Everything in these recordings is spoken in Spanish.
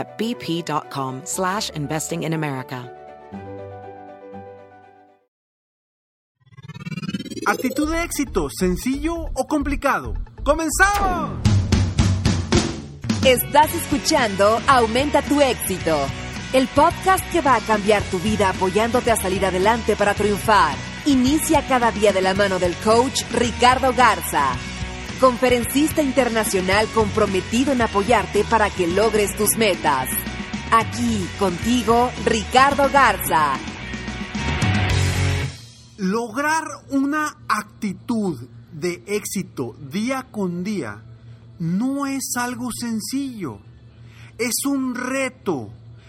at bp.com slash investing in America. Actitud de éxito, sencillo o complicado. ¡Comenzamos! Estás escuchando Aumenta tu éxito, el podcast que va a cambiar tu vida apoyándote a salir adelante para triunfar. Inicia cada día de la mano del coach Ricardo Garza, conferencista internacional comprometido en apoyarte para que logres tus metas. Aquí contigo, Ricardo Garza. Lograr una actitud de éxito día con día no es algo sencillo. Es un reto.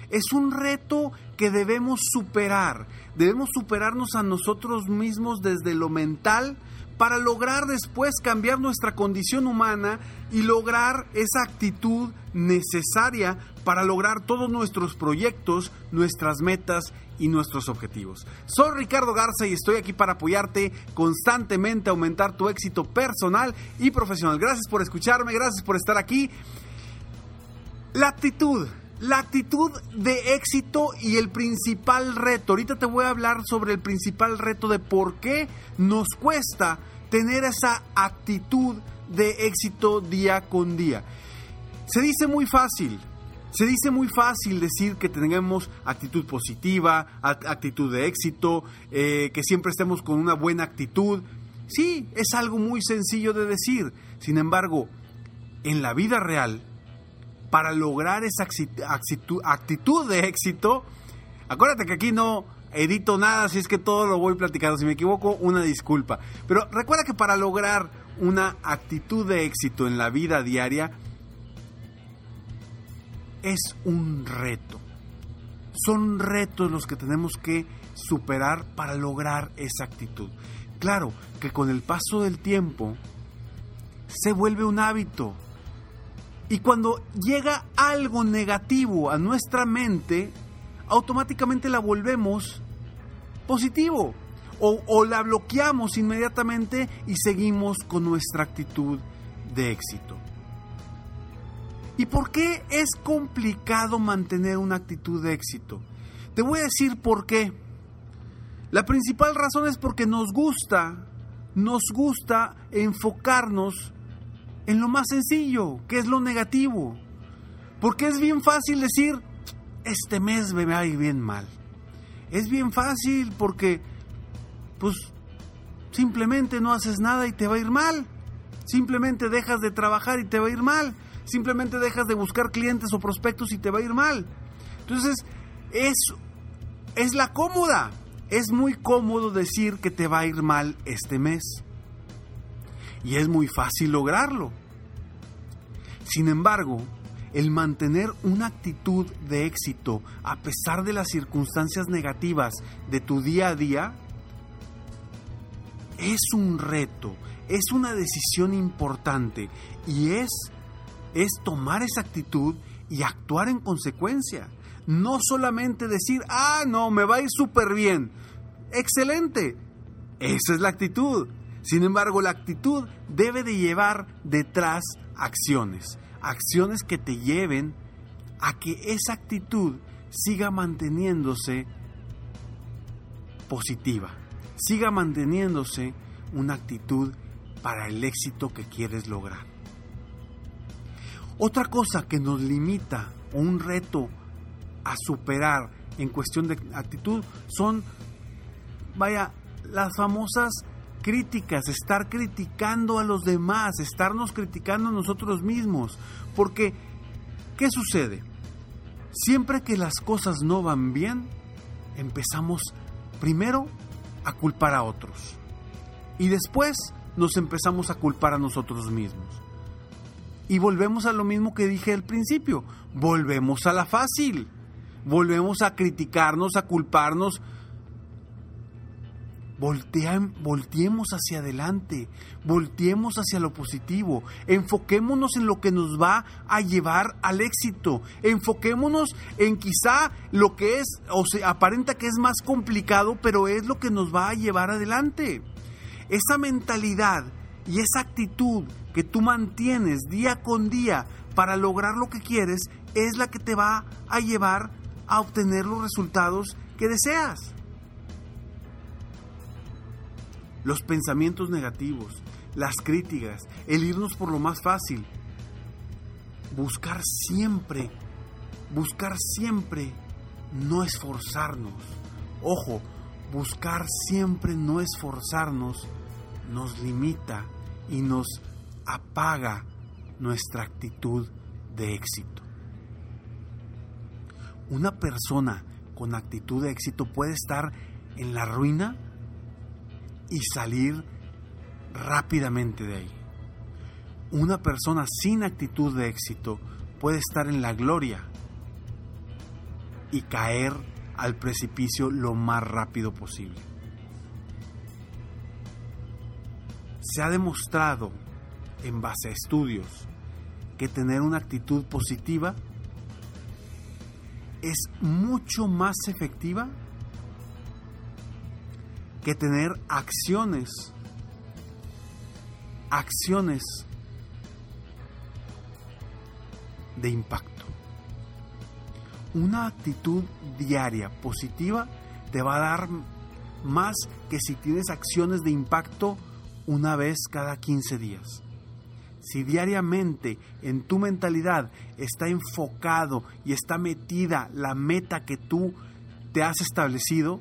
Es un reto que debemos superar. Debemos superarnos a nosotros mismos desde lo mental para lograr después cambiar nuestra condición humana y lograr esa actitud necesaria para lograr todos nuestros proyectos, nuestras metas y nuestros objetivos. Soy Ricardo Garza y estoy aquí para apoyarte constantemente a aumentar tu éxito personal y profesional. Gracias por escucharme, gracias por estar aquí. La actitud, la actitud de éxito y el principal reto. Ahorita te voy a hablar sobre el principal reto de por qué nos cuesta tener esa actitud de éxito día con día. Se dice muy fácil, se dice muy fácil decir que tengamos actitud positiva, actitud de éxito, eh, que siempre estemos con una buena actitud. Sí, es algo muy sencillo de decir. Sin embargo, en la vida real, para lograr esa actitud de éxito, acuérdate que aquí no edito nada, si es que todo lo voy platicando. Si me equivoco, una disculpa. Pero recuerda que para lograr una actitud de éxito en la vida diaria es un reto. Son retos los que tenemos que superar para lograr esa actitud. Claro que con el paso del tiempo se vuelve un hábito. Y cuando llega algo negativo a nuestra mente, automáticamente la volvemos positivo o, la bloqueamos inmediatamente y seguimos con nuestra actitud de éxito. ¿Y por qué es complicado mantener una actitud de éxito? Te voy a decir por qué. La principal razón es porque nos gusta, nos gusta enfocarnos en lo más sencillo, que es lo negativo. Porque es bien fácil decir, este mes me va a ir bien mal. Es bien fácil porque, pues, simplemente no haces nada y te va a ir mal. Simplemente dejas de trabajar y te va a ir mal. Simplemente dejas de buscar clientes o prospectos y te va a ir mal. Entonces, es, es la cómoda. Es muy cómodo decir que te va a ir mal este mes. Y es muy fácil lograrlo. Sin embargo, el mantener una actitud de éxito a pesar de las circunstancias negativas de tu día a día es un reto, es una decisión importante y es, es tomar esa actitud y actuar en consecuencia. No solamente decir, ah, no, me va a ir súper bien. Excelente. Esa es la actitud. Sin embargo, la actitud debe de llevar detrás acciones acciones que te lleven a que esa actitud siga manteniéndose positiva, siga manteniéndose una actitud para el éxito que quieres lograr. Otra cosa que nos limita o un reto a superar en cuestión de actitud son, vaya, las famosas críticas, estar criticando a los demás, estarnos criticando a nosotros mismos. Porque, ¿qué sucede? Siempre que las cosas no van bien, empezamos primero a culpar a otros. Y después nos empezamos a culpar a nosotros mismos. Y volvemos a lo mismo que dije al principio, volvemos a la fácil, volvemos a criticarnos, a culparnos, volteemos hacia adelante, volteemos hacia lo positivo, enfoquémonos en lo que nos va a llevar al éxito, enfoquémonos en quizá lo que es, o se aparenta que es más complicado, pero es lo que nos va a llevar adelante. Esa mentalidad y esa actitud que tú mantienes día con día para lograr lo que quieres es la que te va a llevar a obtener los resultados que deseas los pensamientos negativos, las críticas, el irnos por lo más fácil. Buscar siempre, buscar siempre, no esforzarnos. Ojo, buscar siempre no esforzarnos nos limita y nos apaga nuestra actitud de éxito. Una persona con actitud de éxito puede estar en la ruina y salir rápidamente de ahí. Una persona sin actitud de éxito puede estar en la gloria y caer al precipicio lo más rápido posible. Se ha demostrado en base a estudios que tener una actitud positiva es mucho más efectiva que tener acciones, acciones de impacto. Una actitud diaria positiva te va a dar más que si tienes acciones de impacto una vez cada 15 días. Si diariamente en tu mentalidad está enfocado y está metida la meta que tú te has establecido,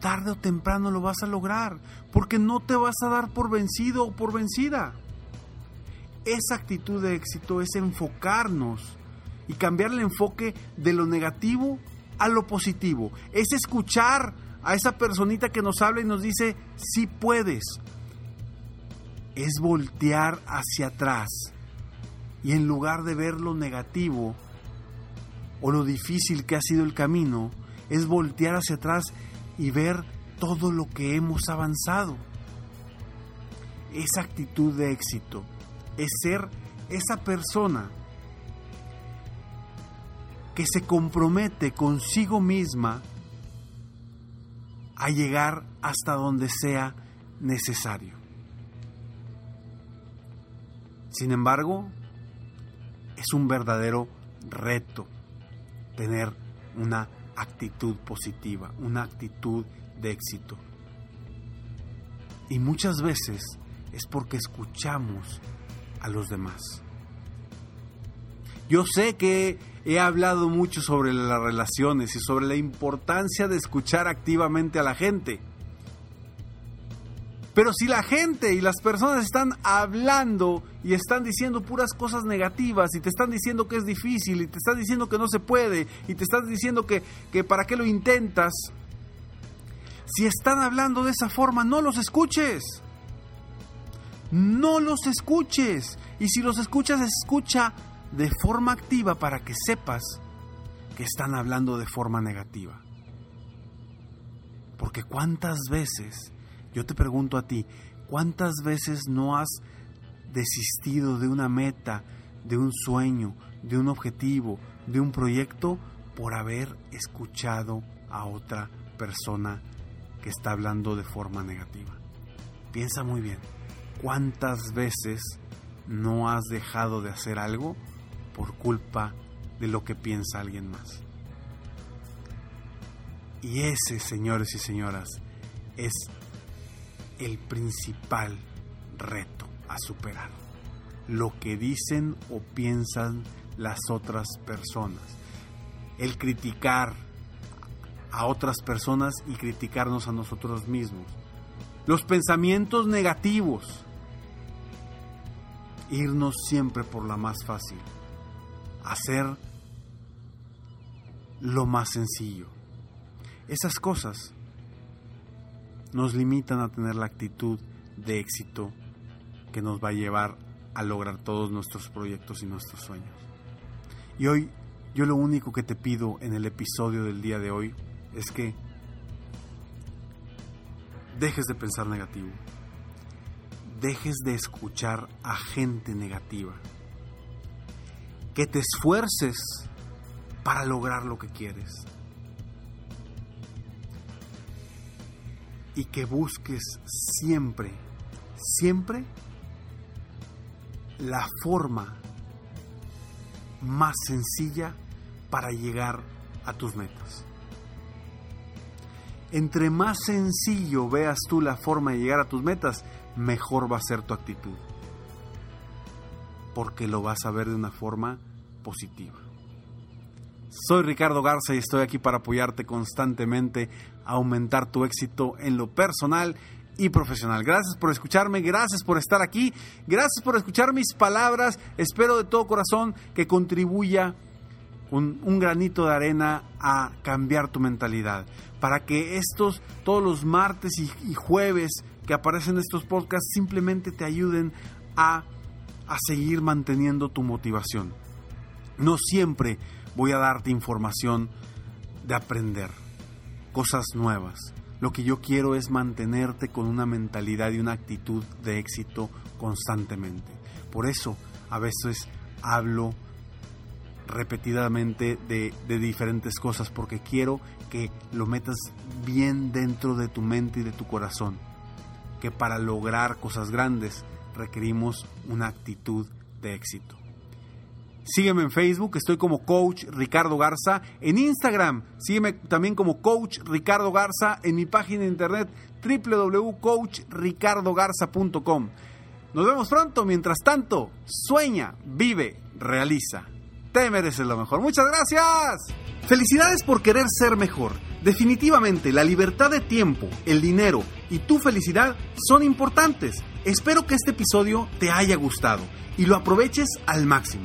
tarde o temprano lo vas a lograr, porque no te vas a dar por vencido o por vencida. Esa actitud de éxito es enfocarnos y cambiar el enfoque de lo negativo a lo positivo. Es escuchar a esa personita que nos habla y nos dice, sí puedes. Es voltear hacia atrás y en lugar de ver lo negativo o lo difícil que ha sido el camino, es voltear hacia atrás y ver todo lo que hemos avanzado. Esa actitud de éxito es ser esa persona que se compromete consigo misma a llegar hasta donde sea necesario. Sin embargo, es un verdadero reto tener una actitud positiva, una actitud de éxito. Y muchas veces es porque escuchamos a los demás. Yo sé que he hablado mucho sobre las relaciones y sobre la importancia de escuchar activamente a la gente. Pero si la gente y las personas están hablando y están diciendo puras cosas negativas y te están diciendo que es difícil y te están diciendo que no se puede y te están diciendo que, que para qué lo intentas, si están hablando de esa forma, no los escuches. No los escuches. Y si los escuchas, escucha de forma activa para que sepas que están hablando de forma negativa. Porque cuántas veces yo te pregunto a ti, ¿cuántas veces no has desistido de una meta, de un sueño, de un objetivo, de un proyecto por haber escuchado a otra persona que está hablando de forma negativa? Piensa muy bien, ¿cuántas veces no has dejado de hacer algo por culpa de lo que piensa alguien más? Y ese, señores y señoras, es el principal reto a superar. Lo que dicen o piensan las otras personas. El criticar a otras personas y criticarnos a nosotros mismos. Los pensamientos negativos. Irnos siempre por la más fácil. Hacer lo más sencillo. Esas cosas nos limitan a tener la actitud de éxito que nos va a llevar a lograr todos nuestros proyectos y nuestros sueños. Y hoy yo lo único que te pido en el episodio del día de hoy es que dejes de pensar negativo, dejes de escuchar a gente negativa, que te esfuerces para lograr lo que quieres y que busques siempre, siempre la forma más sencilla para llegar a tus metas. Entre más sencillo veas tú la forma de llegar a tus metas, mejor va a ser tu actitud. Porque lo vas a ver de una forma positiva. Soy Ricardo Garza y estoy aquí para apoyarte constantemente a aumentar tu éxito en lo personal y profesional. Gracias por escucharme, gracias por estar aquí, gracias por escuchar mis palabras. Espero de todo corazón que contribuya un, un, granito de arena a cambiar tu mentalidad. Para que estos, todos los martes y, y jueves que aparecen estos podcasts, simplemente te ayuden a, a seguir manteniendo tu motivación. No siempre voy a darte información de aprender, cosas nuevas. Lo que yo quiero es mantenerte con una mentalidad y una actitud de éxito constantemente. Por eso a veces hablo repetidamente de, diferentes cosas porque quiero que lo metas bien dentro de tu mente y de tu corazón. Que para lograr cosas grandes requerimos una actitud de éxito. Sígueme en Facebook, estoy como Coach Ricardo Garza. En Instagram, sígueme también como Coach Ricardo Garza. En mi página de internet www.coachricardogarza.com. Nos vemos pronto. Mientras tanto, sueña, vive, realiza. Te mereces lo mejor. Muchas gracias. Felicidades por querer ser mejor. Definitivamente, la libertad de tiempo, el dinero y tu felicidad son importantes. Espero que este episodio te haya gustado y lo aproveches al máximo.